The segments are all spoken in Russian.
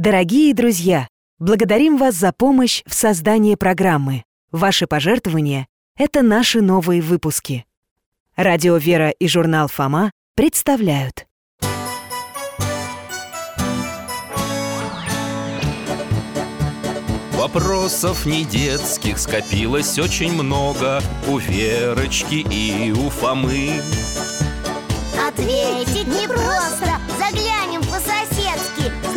Дорогие друзья, благодарим вас за помощь в создании программы. Ваши пожертвования — это наши новые выпуски. Радио «Вера» и журнал «Фома» представляют. Вопросов не детских скопилось очень много У Верочки и у Фомы Ответить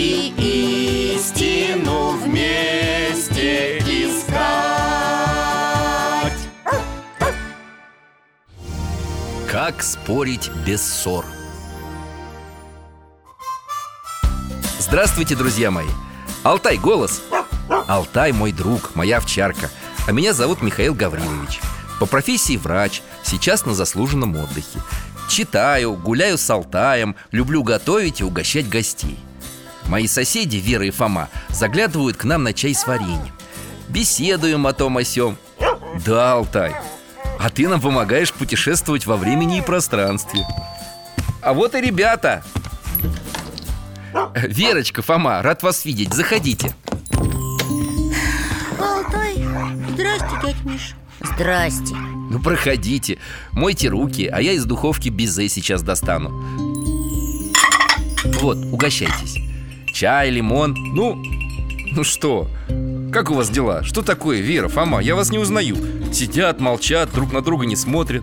И истину вместе искать Как спорить без ссор? Здравствуйте, друзья мои! Алтай голос! Алтай мой друг, моя овчарка А меня зовут Михаил Гаврилович По профессии врач, сейчас на заслуженном отдыхе Читаю, гуляю с Алтаем, люблю готовить и угощать гостей Мои соседи, Вера и Фома, заглядывают к нам на чай с вареньем. Беседуем о том о сём. Да, Алтай, а ты нам помогаешь путешествовать во времени и пространстве. А вот и ребята. Верочка, Фома, рад вас видеть, заходите. Алтай, здрасте, дядь Миш. Здрасте. Ну, проходите, мойте руки, а я из духовки безе сейчас достану. Вот, угощайтесь Чай, лимон, ну, ну что, как у вас дела? Что такое, Вера, Фома, я вас не узнаю. Сидят, молчат, друг на друга не смотрят.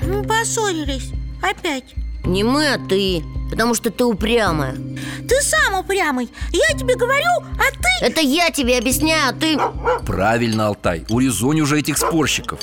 Мы поссорились, опять. Не мы, а ты Потому что ты упрямая. Ты сам упрямый. Я тебе говорю, а ты... Это я тебе объясняю, а ты... Правильно, Алтай, урезонь уже этих спорщиков.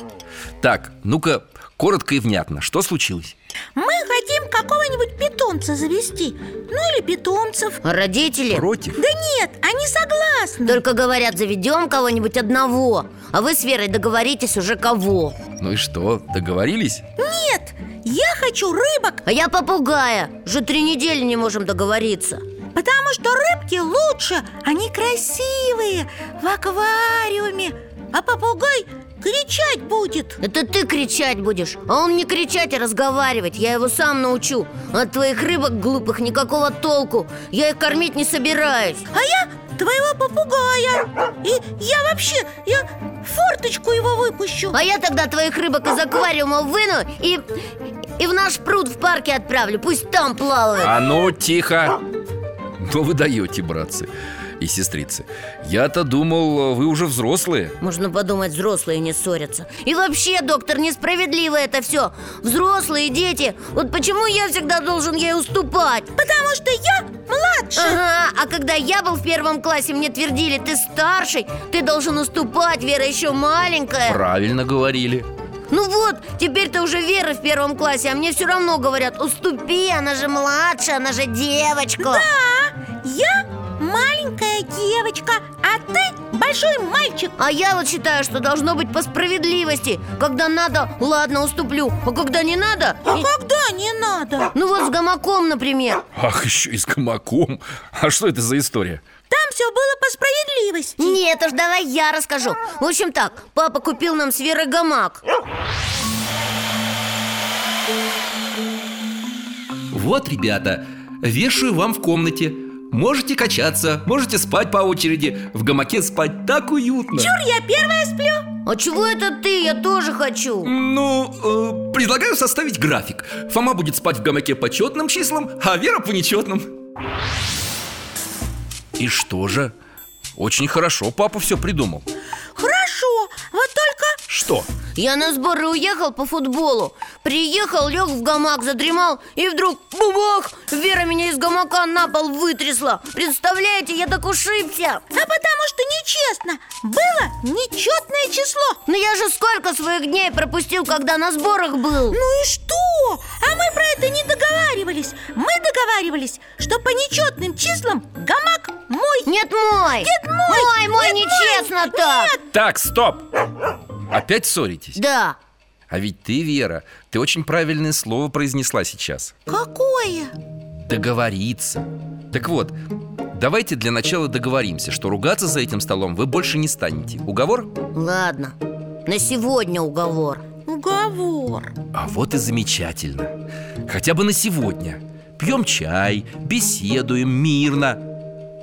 Так, ну-ка, коротко и внятно, что случилось? Мы хотим какого-нибудь питомца завести? Ну или питомцев. А родители? Против? Да нет, они согласны. Только говорят, заведем кого-нибудь одного. А вы с Верой договоритесь уже кого? Ну и что, договорились? Нет, я хочу рыбок. А я попугая. Уже три недели не можем договориться. Потому что рыбки лучше. Они красивые, в аквариуме. А попугай кричать будет. Это ты кричать будешь А он не кричать, а разговаривать. Я его сам научу. От твоих рыбок глупых никакого толку. Я их кормить не собираюсь. А я твоего попугая. И я вообще, я форточку его выпущу. А я тогда твоих рыбок из аквариума выну И, и в наш пруд в парке отправлю. Пусть там плавают. А ну, тихо! Ну вы даете, братцы и сестрицы. Я-то думал, вы уже взрослые. Можно подумать, взрослые не ссорятся. И вообще, доктор, несправедливо это все Взрослые дети. Вот почему я всегда должен ей уступать? Потому что я младше. Ага, а когда я был в первом классе, мне твердили Ты старший, ты должен уступать, Вера еще маленькая Правильно говорили. Ну вот, теперь ты уже Вера в первом классе А мне все равно говорят, уступи, она же младшая, она же девочка Да, я маленькая девочка, а ты большой мальчик. А я вот считаю, что должно быть по справедливости. Когда надо, ладно, уступлю. А когда не надо А и- когда не надо? Ну вот с гамаком, например. Ах, еще и с гамаком. А что это за история? Там все было по справедливости. Нет уж, давай я расскажу. В общем так, папа купил нам с Верой гамак. Вот, ребята, вешаю вам в комнате Можете качаться, можете спать по очереди. В гамаке спать так уютно. Чур, я первая сплю. А чего это ты? Я тоже хочу. Ну, э, предлагаю составить график. Фома будет спать в гамаке по четным числам, а Вера по нечетным. И что же? Очень хорошо папа все придумал. Хорошо, вот только Что? Я на сборы уехал по футболу Приехал, лег в гамак, задремал И вдруг бубах! Вера меня из гамака на пол вытрясла Представляете, я так ушибся А потому что нечестно Было нечетное число Но я же сколько своих дней пропустил, когда на сборах был Ну и что? А мы про это не договаривались Мы договаривались, что по нечетным числам гамак мой Нет, мой Нет, мой! Мой, мой, Нет, нечестно мой! так Нет! Так, стоп! Опять ссоритесь? Да. А ведь ты, Вера, ты очень правильное слово произнесла сейчас. Какое? Договориться. Так вот, давайте для начала договоримся, что ругаться за этим столом вы больше не станете. Уговор? Ладно, на сегодня уговор. Уговор. А вот и замечательно. Хотя бы на сегодня. Пьем чай, беседуем мирно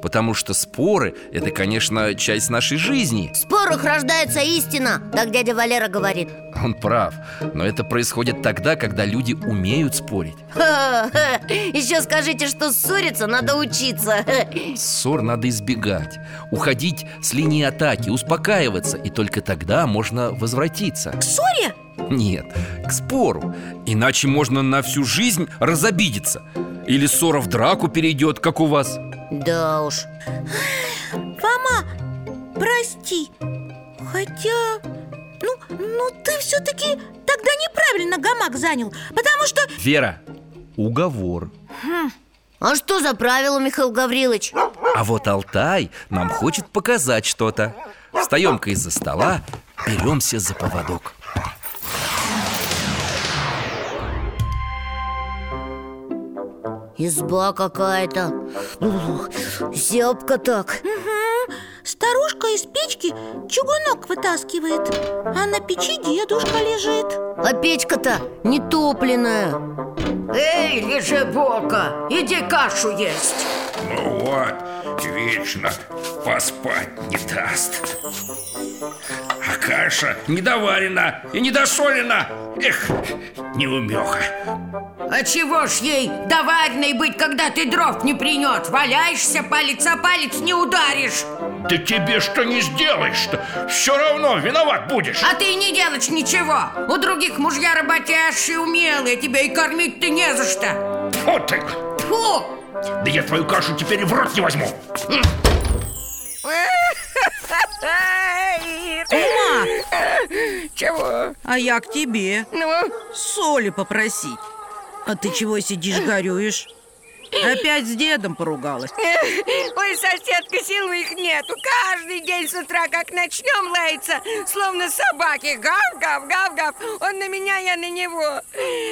Потому что споры – это, конечно, часть нашей жизни. В спорах рождается истина Так дядя Валера говорит. Он прав, но это происходит тогда, когда люди умеют спорить. Ха-ха. Еще скажите, что ссориться надо учиться. Ссор надо избегать. Уходить с линии атаки, успокаиваться И только тогда можно возвратиться. К ссоре? Нет, к спору. Иначе можно на всю жизнь разобидеться. Или ссора в драку перейдет, как у вас? Да уж. Фома, прости. Хотя... Ну, ну ты все-таки тогда неправильно гамак занял Потому что... Вера, уговор. А что за правило, Михаил Гаврилович? А вот Алтай нам хочет показать что-то. Встаем-ка из-за стола, беремся за поводок Изба какая-то. Ух, Зябко так. Старушка из печки чугунок вытаскивает А на печи дедушка лежит. А печка-то не топленая Эй, лежебока, иди кашу есть. Ну вот, вечно поспать не даст каша недоварена и недосолена. Эх, неумеха. А чего ж ей доваренной быть, когда ты дров не принес? Валяешься, палец о палец не ударишь. Да тебе что не сделаешь-то Все равно виноват будешь. А ты не делаешь ничего. У других мужья работящие, умелые Тебя и кормить-то не за что. Вот ты! Фу! Да я твою кашу теперь в рот не возьму Ума, Чего? а я к тебе. Ну, Соли попросить. А ты чего сидишь, горюешь? Опять с дедом поругалась. Ой, соседка, сил их нету. Каждый день с утра, как начнем лаяться Словно собаки. Гав-гав-гав-гав Он на меня, я на него.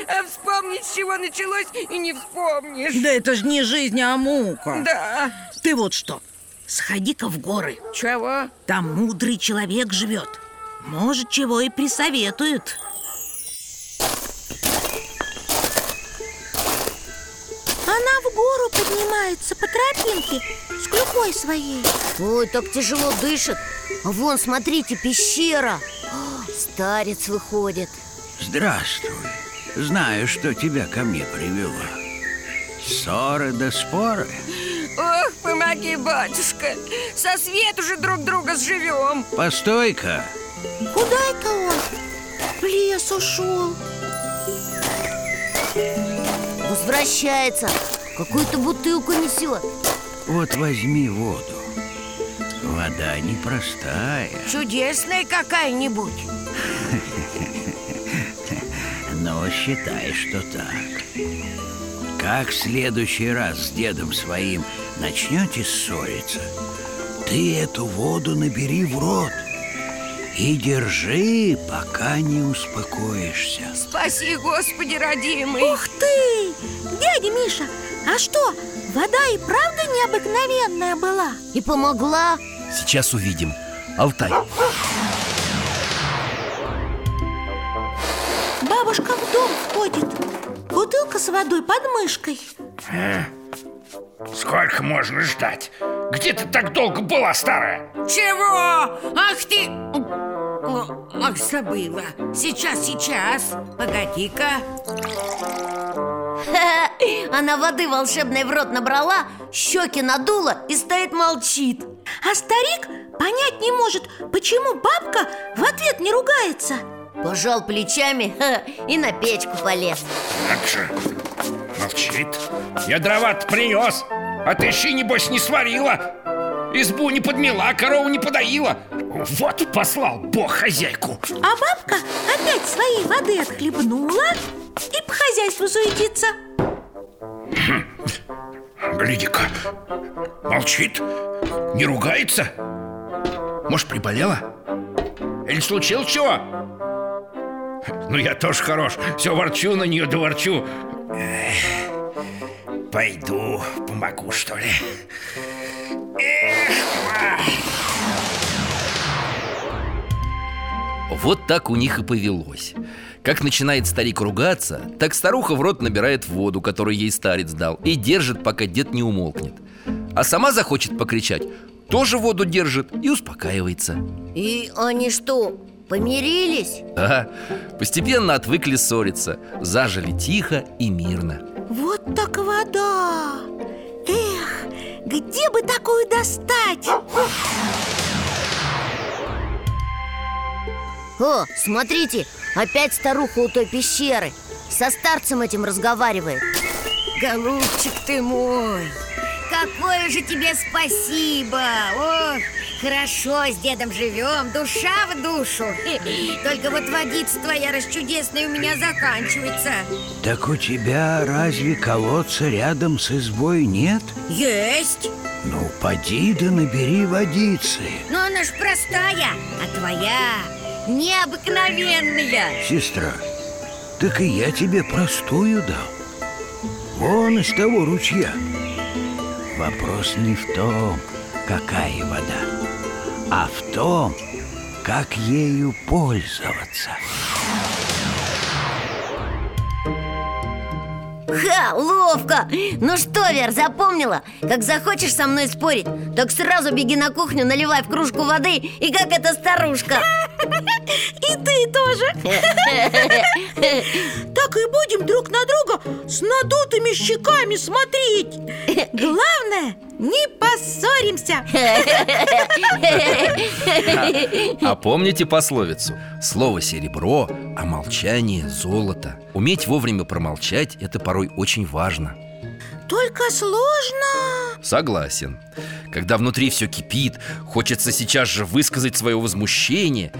А вспомнить, с чего началось И не вспомнишь. Да это же не жизнь, а мука. Да. Ты вот что, сходи-ка в горы Чего? Там мудрый человек живет Может, чего и присоветует Она в гору поднимается по тропинке С клюкой своей Ой, так тяжело дышит А вон, смотрите, пещера О, Старец выходит Здравствуй. Знаю, что тебя ко мне привело. Ссоры да споры. Помоги, батюшка Со свету же друг друга сживем Постой-ка. Куда это он? В лес ушел Возвращается Какую-то бутылку несет Вот возьми воду. Вода непростая, Чудесная какая-нибудь но считай, что так. Как в следующий раз с дедом своим начнете ссориться, ты эту воду набери в рот и держи, пока не успокоишься. Спаси, Господи, родимый Ух ты! Дядя Миша, а что, вода и правда необыкновенная была? И помогла Сейчас увидим Алтай, Бабушка в дом входит Бутылка с водой под мышкой Сколько можно ждать? Где ты так долго была, старая? Чего? Ах ты! Ах, забыла Сейчас, сейчас Погоди-ка Она воды волшебной в рот набрала Щеки надула и стоит молчит А старик понять не может, почему бабка в ответ не ругается Пожал плечами и на печку полез Как же, молчит. Я дрова принес, а ты щи, небось, не сварила. Избу не подмела, корову не подоила. Вот послал Бог хозяйку. А бабка опять своей воды отхлебнула и по хозяйству суетится. Гляди-ка, молчит, не ругается. Может, приболела? Или случилось чего? Ну, я тоже хорош, все ворчу на нее, да ворчу Эх, Пойду помогу, что ли. Эх. Вот так у них и повелось. Как начинает старик ругаться, так старуха в рот набирает воду, которую ей старец дал И держит, пока дед не умолкнет. А сама захочет покричать Тоже воду держит и успокаивается. И они что, помирились? Ага, постепенно отвыкли ссориться Зажили тихо и мирно. Вот так вода! Эх, где бы такую достать? О, смотрите, опять старуха у той пещеры. Со старцем этим разговаривает. Голубчик ты мой Какое же тебе спасибо! Ох, хорошо с дедом живем Душа в душу. Только вот водица твоя расчудесная у меня заканчивается. Так у тебя разве колодца рядом с избой нет? Есть. Ну, поди да набери водицы. Но она ж простая А твоя необыкновенная. Сестра, так и я тебе простую дал Вон из того ручья Вопрос не в том, какая вода А в том, как ею пользоваться Ха, ловко! Ну что, Вер, запомнила? Как захочешь со мной спорить, так сразу беги на кухню, наливай в кружку воды И как эта старушка И ты тоже. Так и будем друг на друга с надутыми щеками смотреть. Главное, не поссоримся. А помните пословицу? Слово серебро, а молчание золото. Уметь вовремя промолчать – это порой очень важно Только сложно. Согласен. Когда внутри все кипит, хочется сейчас же высказать свое возмущение.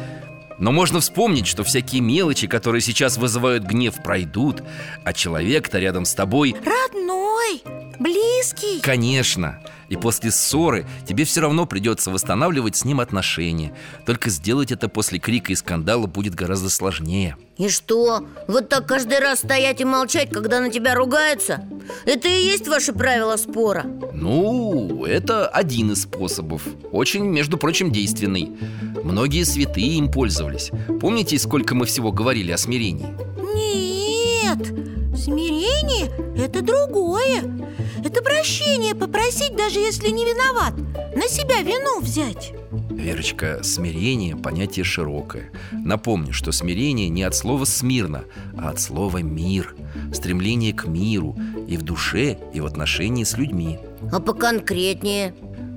Но можно вспомнить, что всякие мелочи, которые сейчас вызывают гнев, пройдут А человек-то рядом с тобой Родной, близкий. Конечно И после ссоры тебе все равно придется восстанавливать с ним отношения Только сделать это после крика и скандала будет гораздо сложнее И что? Вот так каждый раз стоять и молчать, когда на тебя ругаются? Это и есть ваше правило спора? Ну, это один из способов Очень, между прочим, действенный Многие святые им пользовались Помните, сколько мы всего говорили о смирении? Нет, смирение – это другое. Это прощение попросить, даже если не виноват На себя вину взять. Верочка, смирение – понятие широкое. Напомню, что смирение не от слова «смирно», а от слова «мир» Стремление к миру и в душе, и в отношении с людьми. А поконкретнее?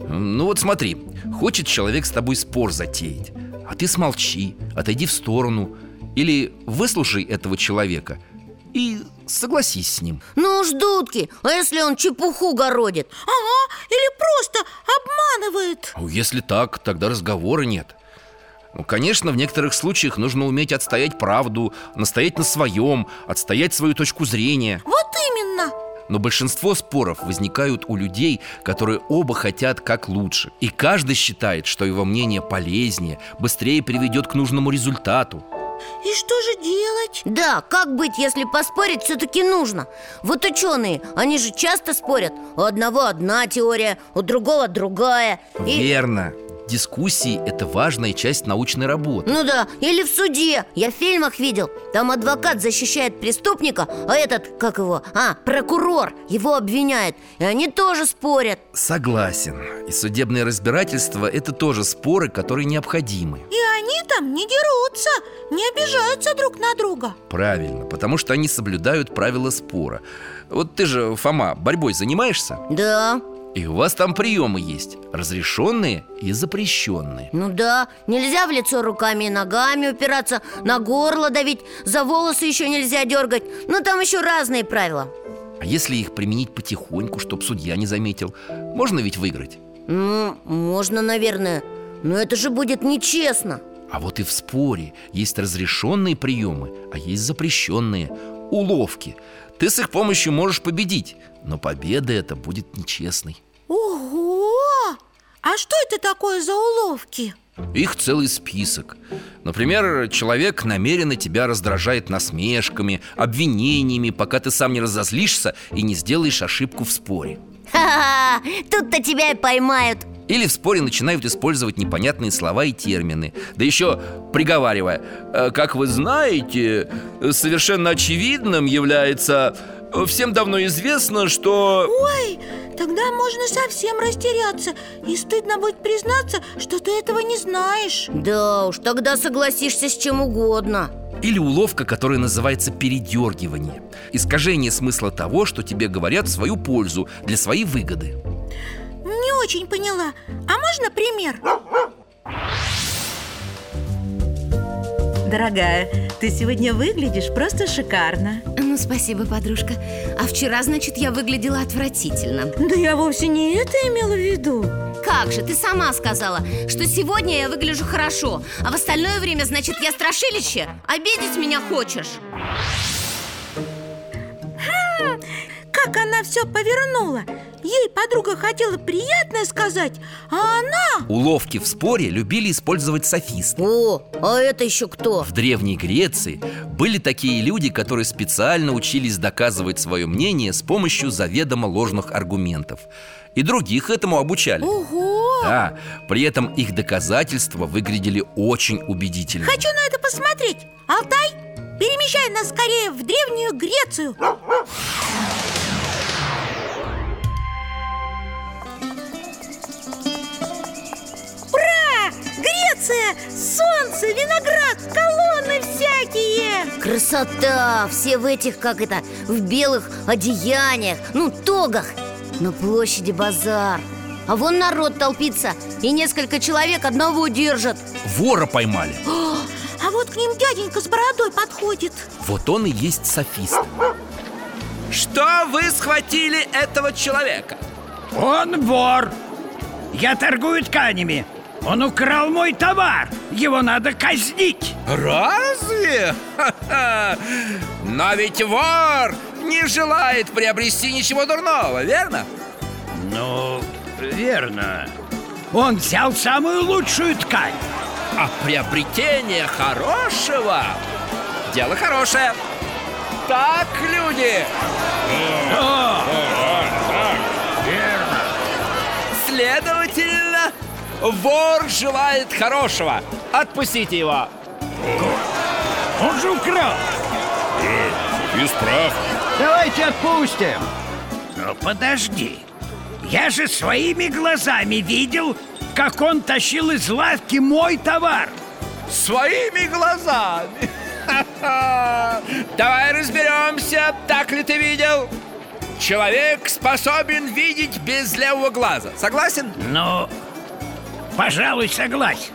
Ну вот смотри, хочет человек с тобой спор затеять А ты смолчи, отойди в сторону Или выслушай этого человека и согласись с ним. Ну уж дудки, а если он чепуху городит? Ага, или просто обманывает. Если так, тогда разговора нет. Ну, конечно, в некоторых случаях нужно уметь отстоять правду, настоять на своем, отстоять свою точку зрения. Вот именно. Но большинство споров возникают у людей, которые оба хотят как лучше. И каждый считает, что его мнение полезнее, быстрее приведет к нужному результату И что же делать? Да, как быть, если поспорить все-таки нужно? Вот ученые, они же часто спорят. У одного одна теория, у другого другая. И- Верно. Дискуссии – это важная часть научной работы. Ну да, или в суде. Я в фильмах видел. Там адвокат защищает преступника А этот, как его, а, прокурор Его обвиняет. И они тоже спорят. Согласен. И судебное разбирательство – это тоже споры, которые необходимы. И они там не дерутся, не обижаются друг на друга. Правильно, потому что они соблюдают правила спора. Вот ты же, Фома, борьбой занимаешься? Да, И у вас там приемы есть Разрешенные и запрещенные. Ну да Нельзя в лицо руками и ногами упираться На горло давить За волосы еще нельзя дергать. Ну там еще разные правила. А если их применить потихоньку, чтоб судья не заметил? Можно ведь выиграть? Ну, можно, наверное. Но это же будет нечестно А вот и в споре есть разрешенные приемы, а есть запрещенные. Уловки. Ты с их помощью можешь победить Но победа это будет нечестной. Ого! А что это такое за уловки? Их целый список. Например, человек намеренно тебя раздражает насмешками, обвинениями Пока ты сам не разозлишься и не сделаешь ошибку в споре. Ха-ха, тут-то тебя и поймают Или в споре начинают использовать непонятные слова и термины. Да еще приговаривая «Э, Как вы знаете, совершенно очевидным является э, Всем давно известно, что... Ой, тогда можно совсем растеряться. И стыдно будет признаться, что ты этого не знаешь. Да уж, тогда согласишься с чем угодно. Или уловка, которая называется передергивание Искажение смысла того, что тебе говорят в свою пользу, для своей выгоды очень поняла А можно пример? Дорогая, ты сегодня выглядишь просто шикарно Ну, спасибо, подружка А вчера, значит, я выглядела отвратительно Да я вовсе не это имела в виду Как же, ты сама сказала, что сегодня я выгляжу хорошо А в остальное время, значит, я страшилище? Обидеть меня хочешь? Как она все повернула. Ей подруга хотела приятное сказать А она... Уловки в споре любили использовать софисты. О, а это еще кто? В Древней Греции были такие люди, которые специально учились доказывать свое мнение с помощью заведомо ложных аргументов. И других этому обучали. Ого! Да, при этом их доказательства выглядели очень убедительно. Хочу на это посмотреть. Алтай, перемещай нас скорее в Древнюю Грецию Греция! Солнце, виноград, колонны всякие! Красота! Все в этих, как это, в белых одеяниях Ну, тогах На площади базар А вон народ толпится И несколько человек одного держат Вора поймали А вот к ним дяденька с бородой подходит Вот он и есть софист Что вы схватили этого человека? Он вор Я торгую тканями Он украл мой товар. Его надо казнить. Разве? Ха-ха! Но ведь вор не желает приобрести ничего дурного, верно? Ну, верно. Он взял самую лучшую ткань. А приобретение хорошего – дело хорошее. Так, люди? Следовательно, вор желает хорошего. Отпустите его. Он же украл. Исправ Давайте отпустим. Но подожди. Я же своими глазами видел Как он тащил из лавки мой товар. Своими глазами! Давай разберемся, так ли ты видел. Человек способен видеть без левого глаза. Согласен? Ну, пожалуй, согласен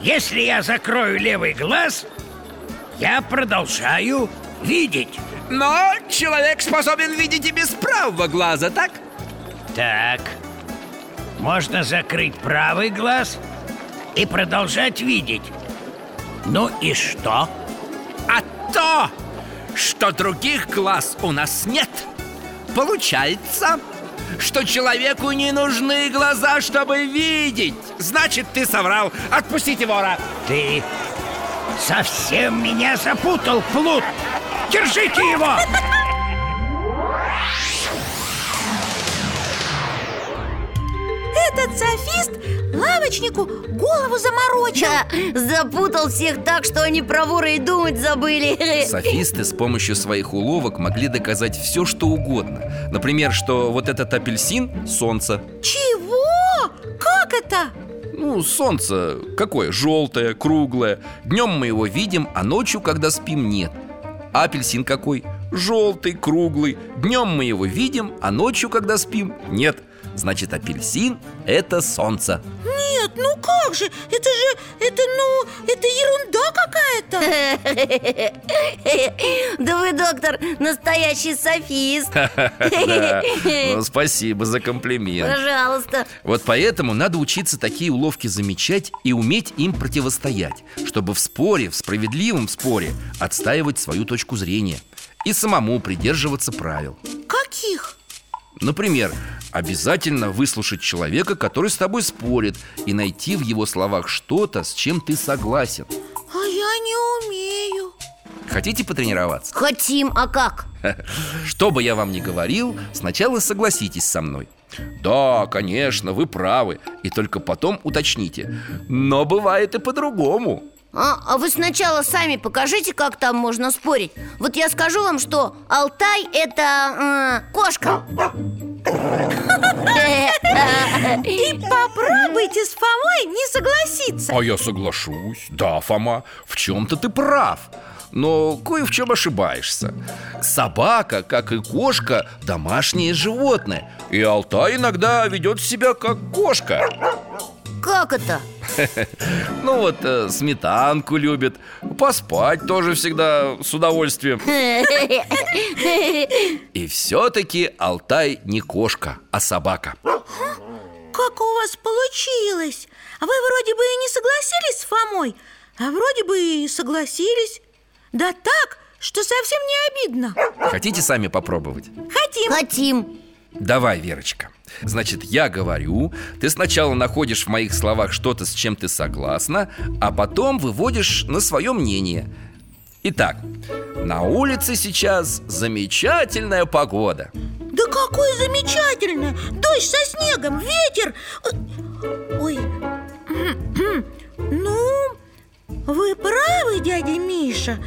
Если я закрою левый глаз Я продолжаю видеть Но человек способен видеть и без правого глаза, так? Так Можно закрыть правый глаз И продолжать видеть Ну и что? А то, что других глаз у нас нет Получается, что человеку не нужны глаза, чтобы видеть. Значит, ты соврал. Отпустите вора Ты совсем меня запутал, Плут. Держите его! Этот софист лавочнику голову заморочил Да, запутал всех так, что они про вора и думать забыли Софисты с помощью своих уловок могли доказать все, что угодно Например, что вот этот апельсин – солнце Чего? Как это? Ну, солнце какое? Желтое, круглое Днем мы его видим, а ночью, когда спим, нет А апельсин какой? Желтый, круглый Днем мы его видим, а ночью, когда спим, нет Значит, апельсин – это солнце Нет, ну как же? Это же, это, ну, это ерунда какая-то Да вы, доктор, настоящий софист. Ну, Спасибо за комплимент Пожалуйста Вот поэтому надо учиться такие уловки замечать и уметь им противостоять Чтобы в споре, в справедливом споре отстаивать свою точку зрения И самому придерживаться правил Каких? Например, обязательно выслушать человека, который с тобой спорит И найти в его словах что-то, с чем ты согласен. А я не умею. Хотите потренироваться? Хотим, а как? Что бы я вам ни говорил, сначала согласитесь со мной. Да, конечно, вы правы. И только потом уточните. Но бывает и по-другому А, а вы сначала сами покажите, как там можно спорить. Вот я скажу вам, что Алтай это э, кошка. И попробуйте с Фомой не согласиться. А я соглашусь. Да, Фома, в чем-то ты прав. Но кое в чем ошибаешься. Собака, как и кошка, домашнее животное. И Алтай иногда ведет себя как кошка. Как это? Ну вот, э, сметанку любит. Поспать тоже всегда с удовольствием. И все-таки Алтай не кошка, а собака. Как у вас получилось? А Вы вроде бы и не согласились с Фомой А вроде бы и согласились. Да так, что совсем не обидно. Хотите сами попробовать? Хотим. Хотим. Давай, Верочка Значит, я говорю, ты сначала находишь в моих словах что-то, с чем ты согласна А потом выводишь на свое мнение. Итак, на улице сейчас замечательная погода. Да какое замечательное! Дождь со снегом, ветер! Ой. Ну, вы правы, дядя Миша.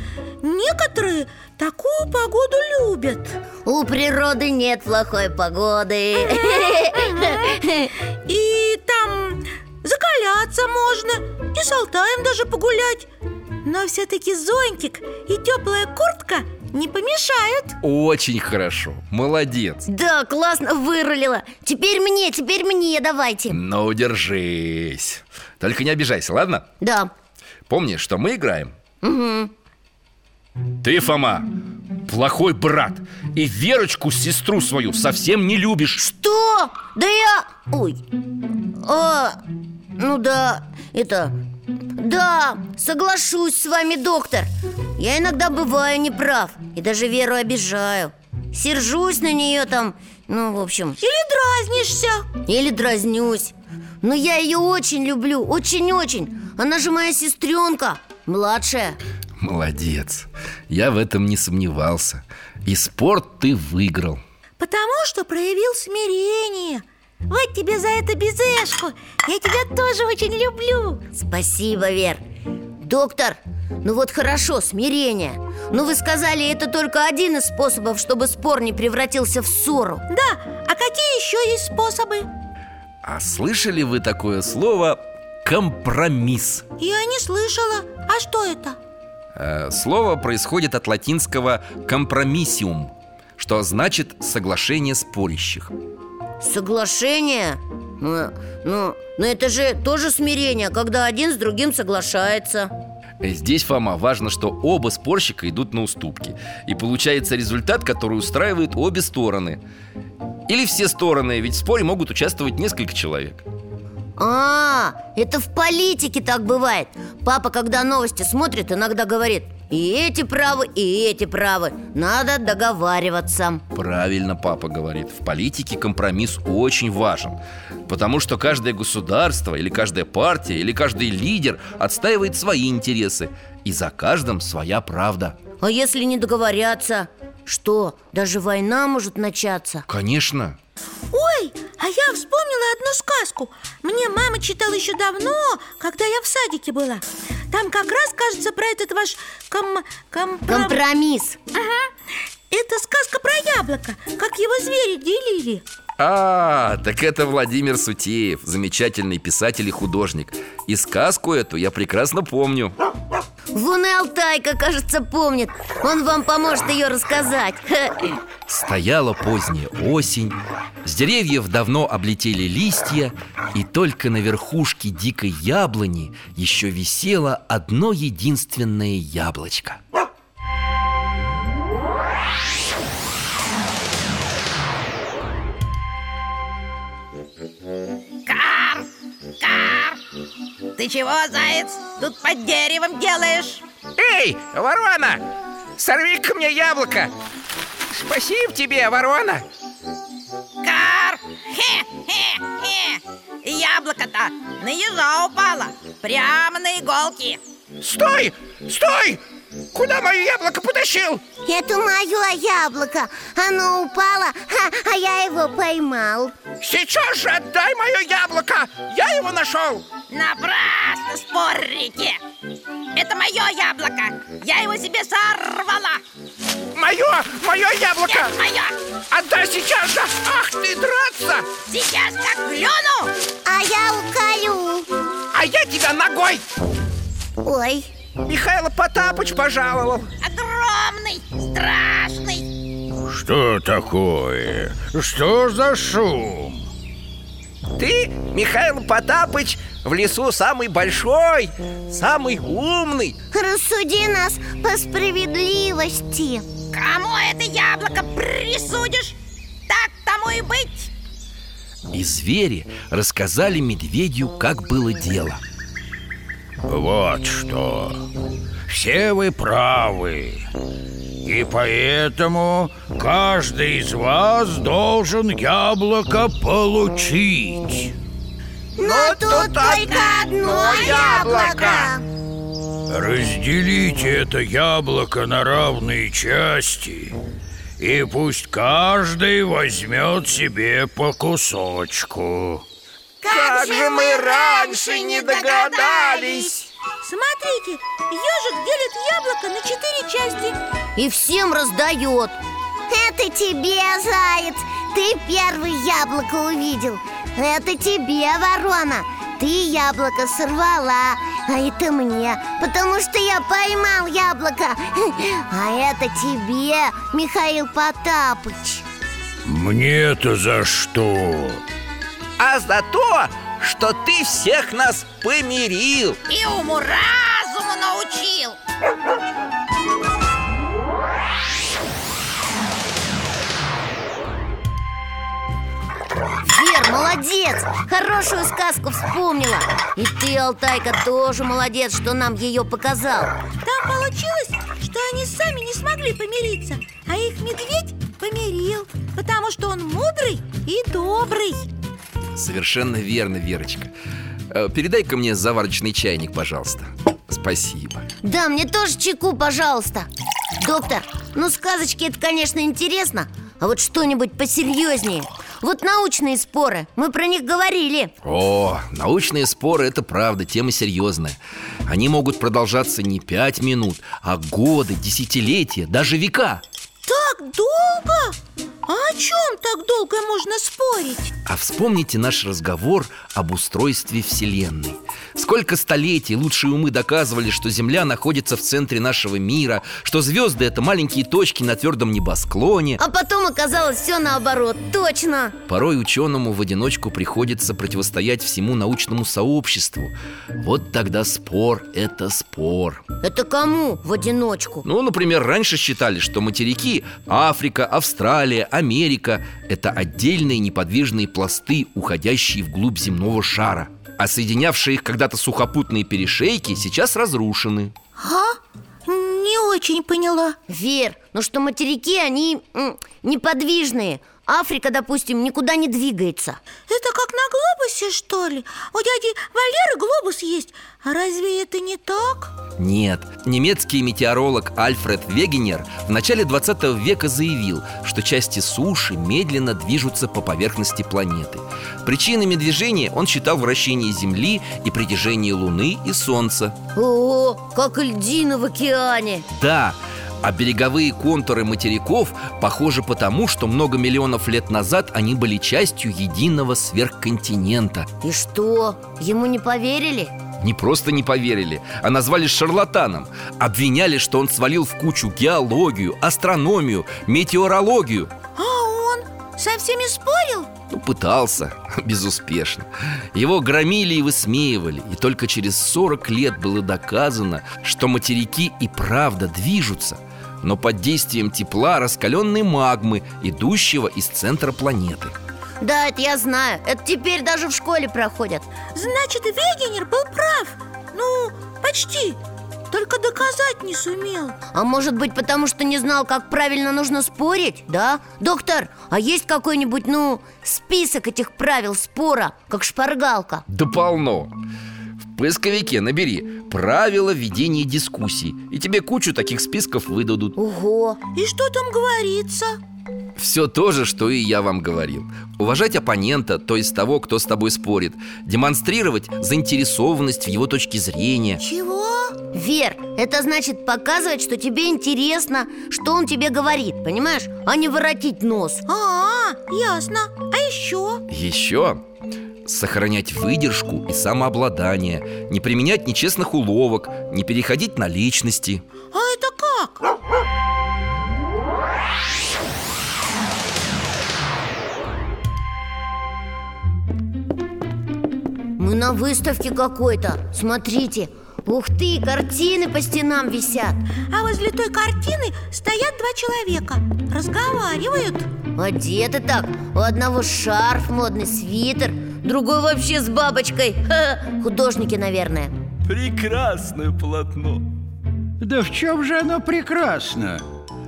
Некоторые такую погоду любят. У природы нет плохой погоды. И там закаляться можно И с Алтаем даже погулять. Но все-таки зонтик и теплая куртка не помешают. Очень хорошо, молодец. Да, классно вырулила. Теперь мне, теперь мне давайте. Ну, держись Только не обижайся, ладно? Да Помни, что мы играем. Угу. Ты, Фома, плохой брат. И Верочку, сестру свою, совсем не любишь. Что? Да я... Ой. А, ну да, это... Да, соглашусь с вами, доктор. Я иногда бываю неправ И даже Веру обижаю. Сержусь на нее там Ну, в общем. Или дразнишься. Или дразнюсь. Но я ее очень люблю, очень-очень Она же моя сестренка, младшая. Молодец. Я в этом не сомневался. И спорт ты выиграл. Потому что проявил смирение. Вот тебе за это безешку Я тебя тоже очень люблю. Спасибо, Вер. Доктор, ну вот хорошо, смирение. Но вы сказали, это только один из способов, чтобы спор не превратился в ссору. Да, а какие еще есть способы? А слышали вы такое слово «компромисс»? Я не слышала А что это? Э, Слово происходит от латинского «компромиссиум» Что значит «соглашение спорящих» Соглашение? Ну, ну, но это же тоже смирение, когда один с другим соглашается Здесь, Фома, важно, что оба спорщика идут на уступки И получается результат, который устраивает обе стороны Или все стороны, ведь в споре могут участвовать несколько человек А, это в политике так бывает. Папа, когда новости смотрит, иногда говорит И эти правы, и эти правы. Надо договариваться Правильно папа говорит. В политике компромисс очень важен Потому что каждое государство Или каждая партия Или каждый лидер Отстаивает свои интересы И за каждым своя правда. А если не договорятся? Что, даже война может начаться? Конечно. Ой, а я вспомнила одну сказку. Мне мама читала еще давно, когда я в садике была. Там как раз, кажется, про этот ваш ком... компро- Компромисс. Ага. Это сказка про яблоко, как его звери делили А, так это Владимир Сутеев Замечательный писатель и художник. И сказку эту я прекрасно помню. Вон и Алтайка, кажется, помнит. Он вам поможет ее рассказать. Стояла поздняя осень С деревьев давно облетели листья И только на верхушке дикой яблони Еще висело одно единственное яблочко чего, заяц, тут под деревом делаешь? Эй, ворона! Сорви-ка мне яблоко! Спасибо тебе, ворона! Кар! Хе-хе-хе! Яблоко-то на ежа упало Прямо на иголки Стой! Стой! Куда мое яблоко потащил? Это мое яблоко Оно упало, а, а я его поймал Сейчас же отдай мое яблоко! Я его нашел! Напрасно спорите Это мое яблоко Я его себе сорвала Мое! Мое яблоко! Нет, мое! Отдай сейчас же! Ах ты, драться! Сейчас как клюну! А я уколю А я тебя ногой! Ой, Михаил Потапыч пожаловал Огромный, страшный Что такое? Что за шум? Ты, Михаил Потапыч, в лесу самый большой, самый умный рассуди нас по справедливости Кому это яблоко присудишь? Так тому и быть И звери рассказали медведю, как было дело Вот что. Все вы правы. И поэтому каждый из вас должен яблоко получить. Но тут только одно яблоко Разделите это яблоко на равные части И пусть каждый возьмет себе по кусочку Как же мы раньше не догадались? Смотрите, ежик делит яблоко на четыре части И всем раздает. Это тебе, заяц Ты первый яблоко увидел. Это тебе, ворона Ты яблоко сорвала А это мне Потому что я поймал яблоко. А это тебе, Михаил Потапыч. Мне-то за что? А за то, что ты всех нас помирил. И уму-разуму научил. Вер, молодец! Хорошую сказку вспомнила. И ты, Алтайка, тоже молодец, что нам ее показал. Там получилось, что они сами не смогли помириться А их медведь помирил Потому что он мудрый и добрый Совершенно верно, Верочка. Э, Передай-ка мне заварочный чайник, пожалуйста. Спасибо. Да, мне тоже чеку, пожалуйста. Доктор, ну сказочки это, конечно, интересно А вот что-нибудь посерьезнее Вот научные споры, мы про них говорили. О, научные споры – это правда, тема серьезная Они могут продолжаться не пять минут, а годы, десятилетия, даже века Так долго? А о чем так долго можно спорить? А вспомните наш разговор об устройстве Вселенной Сколько столетий лучшие умы доказывали, что Земля находится в центре нашего мира Что звезды – это маленькие точки на твердом небосклоне. А потом оказалось все наоборот, точно. Порой ученому в одиночку приходится противостоять всему научному сообществу. Вот тогда спор – это спор. Это кому в одиночку? Ну, например, раньше считали, что материки – Африка, Австралия, Америка – это отдельные неподвижные пласты, уходящие вглубь земного шара А соединявшие их когда-то сухопутные перешейки сейчас разрушены. А? Не очень поняла. Вер, ну что материки, они м, неподвижные Африка, допустим, никуда не двигается. Это как на глобусе, что ли? У дяди Валеры глобус есть. А разве это не так? Нет, немецкий метеоролог Альфред Вегенер в начале 20 века заявил, что части суши медленно движутся по поверхности планеты. Причинами движения он считал вращение Земли и притяжение Луны и Солнца. О, как льдины в океане! Да, а береговые контуры материков похожи потому, что много миллионов лет назад они были частью единого сверхконтинента. И что, ему не поверили? Не просто не поверили, а назвали шарлатаном. Обвиняли, что он свалил в кучу геологию, астрономию, метеорологию. А он со всеми спорил? Ну, пытался, безуспешно. Его громили и высмеивали И только через 40 лет было доказано, что материки и правда движутся Но под действием тепла раскаленной магмы, идущего из центра планеты. Да, это я знаю. Это теперь даже в школе проходят. Значит, Вегенер был прав. Ну, почти. Только доказать не сумел. А может быть, потому что не знал, как правильно нужно спорить, да? Доктор, а есть какой-нибудь, ну, список этих правил спора, как шпаргалка? Да полно поисковике набери «Правила ведения дискуссий» И тебе кучу таких списков выдадут Ого! И что там говорится? Все то же, что и я вам говорил Уважать оппонента, то есть того, кто с тобой спорит Демонстрировать заинтересованность в его точке зрения Чего? Вер, это значит показывать, что тебе интересно, что он тебе говорит, понимаешь? А не воротить нос А, ясно А еще? Еще сохранять выдержку и самообладание Не применять нечестных уловок, не переходить на личности. А это как? Мы на выставке какой-то. Смотрите, ух ты, картины по стенам висят А возле той картины стоят два человека Разговаривают Одеты так У одного шарф, модный свитер Другой вообще с бабочкой Ха, Художники, наверное Прекрасное полотно Да в чем же оно прекрасно?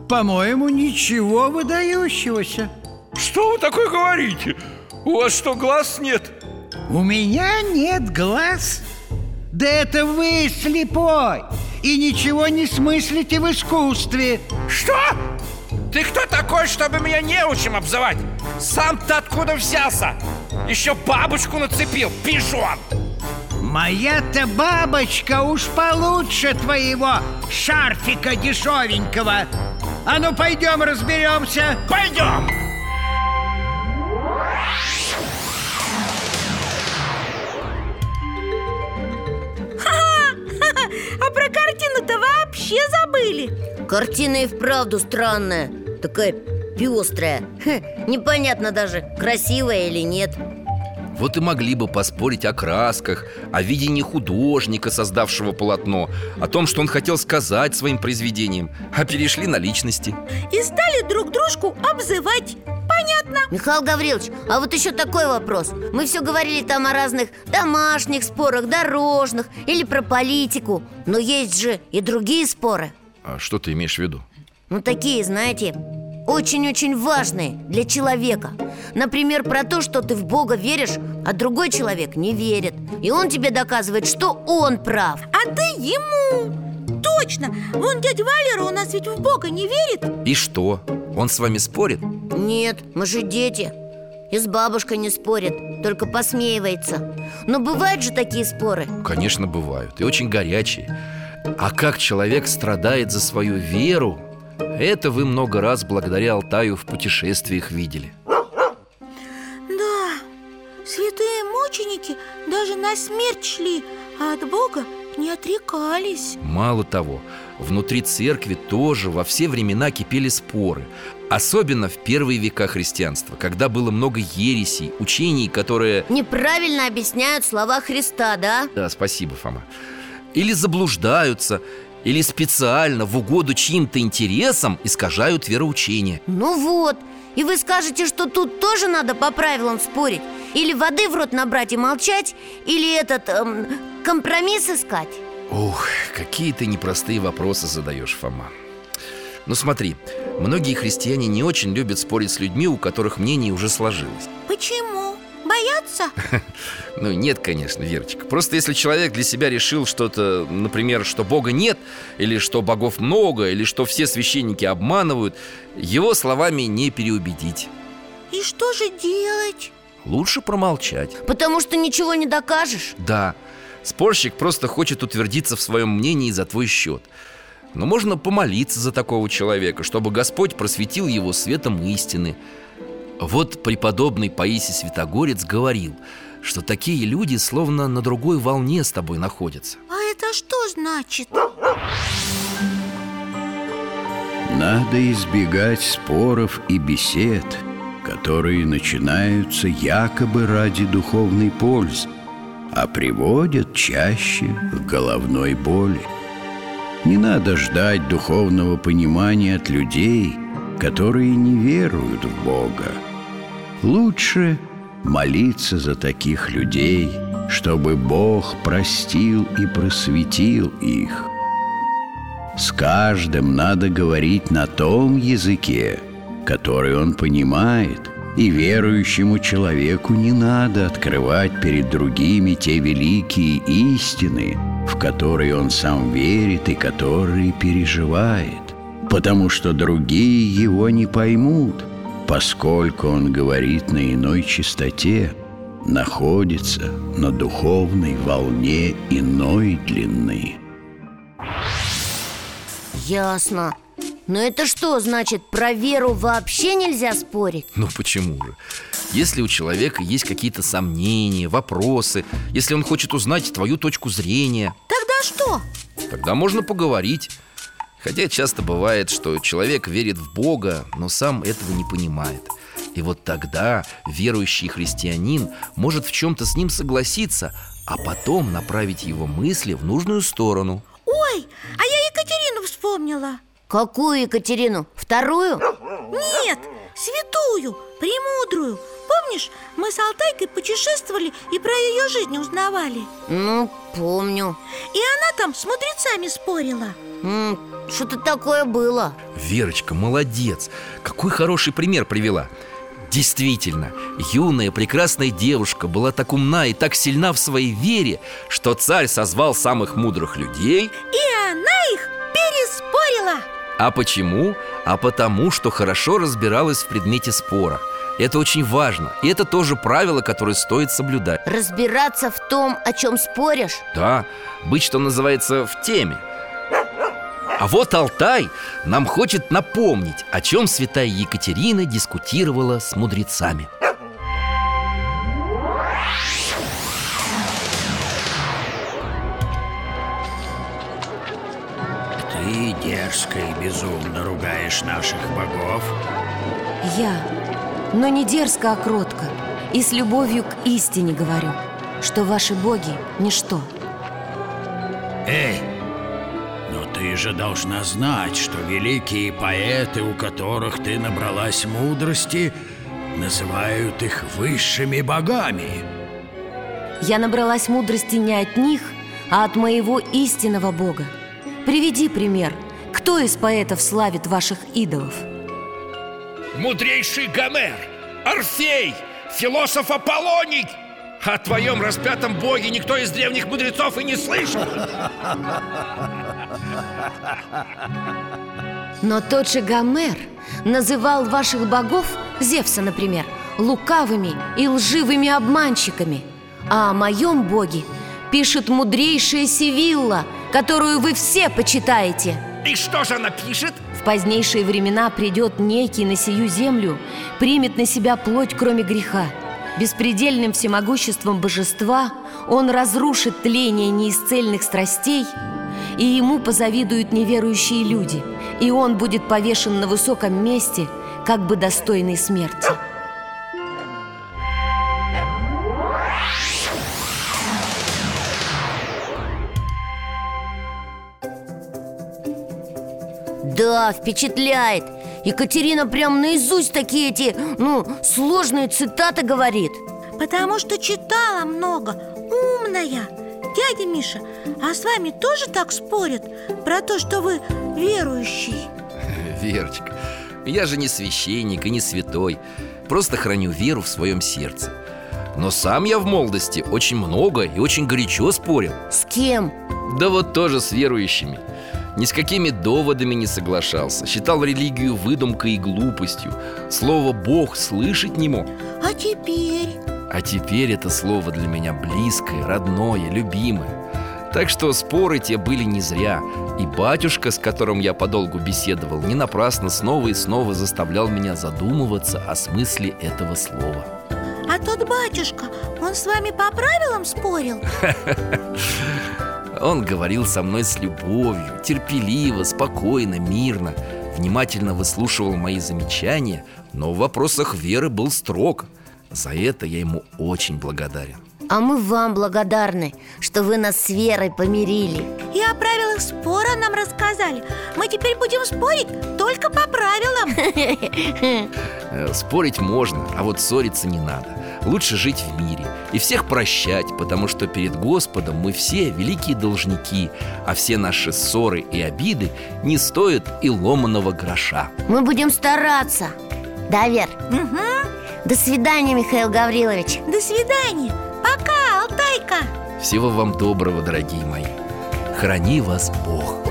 По-моему, ничего выдающегося Что вы такое говорите? У вас что, глаз нет? У меня нет глаз? Да это вы слепой И ничего не смыслите в искусстве Что? Ты кто такой, чтобы меня неучим обзывать? Сам-то откуда взялся? Еще бабочку нацепил, пижон Моя-то бабочка уж получше твоего шарфика дешевенького А ну пойдем разберемся Пойдем! А про картину-то вообще забыли. Картина и вправду странная. Такая пестрая Хе, Непонятно даже, красивая или нет. Вот и могли бы поспорить о красках, о видении художника, создавшего полотно О том, что он хотел сказать своим произведением А перешли на личности. И стали друг дружку обзывать Понятно. Михаил Гаврилович, а вот еще такой вопрос. Мы все говорили там о разных домашних спорах, дорожных или про политику. Но есть же и другие споры. А что ты имеешь в виду? Ну, такие, знаете, очень-очень важные для человека. Например, про то, что ты в Бога веришь, а другой человек не верит. И он тебе доказывает, что он прав. А ты ему Точно, вон дядя Валера у нас ведь в Бога не верит. И что? Он с вами спорит? Нет, мы же дети. И с бабушкой не спорит, только посмеивается. Но бывают же такие споры. Конечно, бывают, и очень горячие. А как человек страдает за свою веру Это вы много раз благодаря Алтаю в путешествиях видели. Да, святые мученики даже на смерть шли А от Бога не отрекались. Мало того, внутри церкви тоже во все времена кипели споры Особенно в первые века христианства, когда было много ересей, учений, которые... Неправильно объясняют слова Христа, да? Да, спасибо, Фома. Или заблуждаются, или специально в угоду чьим-то интересам искажают вероучение. Ну вот, и вы скажете, что тут тоже надо по правилам спорить? Или воды в рот набрать и молчать? Или этот, эм, компромисс искать? Ух, какие ты непростые вопросы задаешь, Фома. Ну смотри, многие христиане не очень любят спорить с людьми, у которых мнение уже сложилось. Почему? Боятся? Ну нет, конечно, Верочка. Просто если человек для себя решил что-то, например, что Бога нет Или что богов много, или что все священники обманывают Его словами не переубедить. И что же делать? Лучше промолчать. Потому что ничего не докажешь? Да, спорщик просто хочет утвердиться в своем мнении за твой счет. Но можно помолиться за такого человека, чтобы Господь просветил его светом истины Вот преподобный Паисий Святогорец говорил, что такие люди словно на другой волне с тобой находятся А это что значит? Надо избегать споров и бесед которые начинаются якобы ради духовной пользы, а приводят чаще к головной боли. Не надо ждать духовного понимания от людей, которые не веруют в Бога. Лучше молиться за таких людей, чтобы Бог простил и просветил их. С каждым надо говорить на том языке, который он понимает, и верующему человеку не надо открывать перед другими те великие истины, в которые он сам верит и которые переживает, потому что другие его не поймут, поскольку он говорит на иной частоте, находится на духовной волне иной длины. Ясно Но это что, значит, про веру вообще нельзя спорить? Ну почему же? Если у человека есть какие-то сомнения, вопросы Если он хочет узнать твою точку зрения Тогда что? Тогда можно поговорить Хотя часто бывает, что человек верит в Бога, но сам этого не понимает И вот тогда верующий христианин может в чем-то с ним согласиться А потом направить его мысли в нужную сторону Ой, а я Екатерину вспомнила Какую Екатерину? Вторую? Нет, святую, премудрую Помнишь, мы с Алтайкой путешествовали и про ее жизнь узнавали? Ну, помню. И она там с мудрецами спорила. Что-то такое было. Верочка, молодец! Какой хороший пример привела. Действительно, юная прекрасная девушка была так умна и так сильна в своей вере, что царь созвал самых мудрых людей. И она их переспорила. А почему? А потому, что хорошо разбиралась в предмете спора Это очень важно. И это тоже правило, которое стоит соблюдать. Разбираться в том, о чем споришь? Да, быть, что называется, в теме. А вот Алтай нам хочет напомнить, о чем святая Екатерина дискутировала с мудрецами. Ты дерзко и безумно ругаешь наших богов. Я, но не дерзко, а кротко. И с любовью к истине говорю Что ваши боги – ничто. Эй, но ты же должна знать, что великие поэты, у которых ты набралась мудрости Называют их высшими богами. Я набралась мудрости не от них, а от моего истинного бога. Приведи пример Кто из поэтов славит ваших идолов? Мудрейший Гомер, Орфей, философ Аполлоний. О твоем распятом боге никто из древних мудрецов и не слышал. Но тот же Гомер называл ваших богов, Зевса, например, лукавыми и лживыми обманщиками. А о моем боге пишет мудрейшая Сивилла, которую вы все почитаете. И что же она пишет? В позднейшие времена придет некий на сию землю Примет на себя плоть, кроме греха. Беспредельным всемогуществом божества Он разрушит тление неисцельных страстей И ему позавидуют неверующие люди И он будет повешен на высоком месте Как бы достойный смерти Да, впечатляет. Екатерина прям наизусть такие эти, ну, сложные цитаты говорит. Потому что читала много, умная. Дядя Миша, а с вами тоже так спорят Про то, что вы верующий? Верочка, я же не священник и не святой. Просто храню веру в своем сердце. Но сам я в молодости очень много и очень горячо спорил. С кем? Да вот тоже с верующими ни с какими доводами не соглашался Считал религию выдумкой и глупостью Слово «Бог» слышать не мог А теперь? А теперь это слово для меня близкое, родное, любимое Так что споры те были не зря И батюшка, с которым я подолгу беседовал Не напрасно снова и снова заставлял меня задумываться о смысле этого слова А тот батюшка, он с вами по правилам спорил? Он говорил со мной с любовью, терпеливо, спокойно, мирно Внимательно выслушивал мои замечания, Но в вопросах веры был строг. За это я ему очень благодарен. А мы вам благодарны, что вы нас с Верой помирили. И о правилах спора нам рассказали. Мы теперь будем спорить только по правилам. Э, Спорить можно, а вот ссориться не надо Лучше жить в мире и всех прощать Потому что перед Господом мы все великие должники А все наши ссоры и обиды не стоят и ломаного гроша. Мы будем стараться Да, Вер? До свидания, Михаил Гаврилович. До свидания. Пока, Алтайка. Всего вам доброго, дорогие мои. Храни вас Бог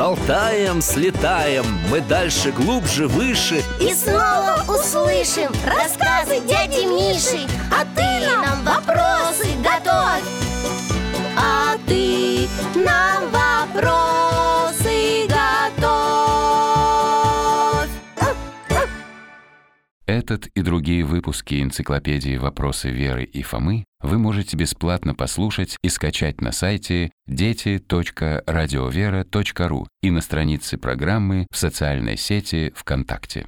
С Алтаем слетаем, мы дальше, глубже, выше. И снова услышим рассказы дяди Миши. А ты нам вопросы готовь. А ты нам вопросы готовь. Этот и другие выпуски энциклопедии «Вопросы Веры и Фомы» вы можете бесплатно послушать и скачать на сайте дети.радиовера.ру и на странице программы в социальной сети ВКонтакте.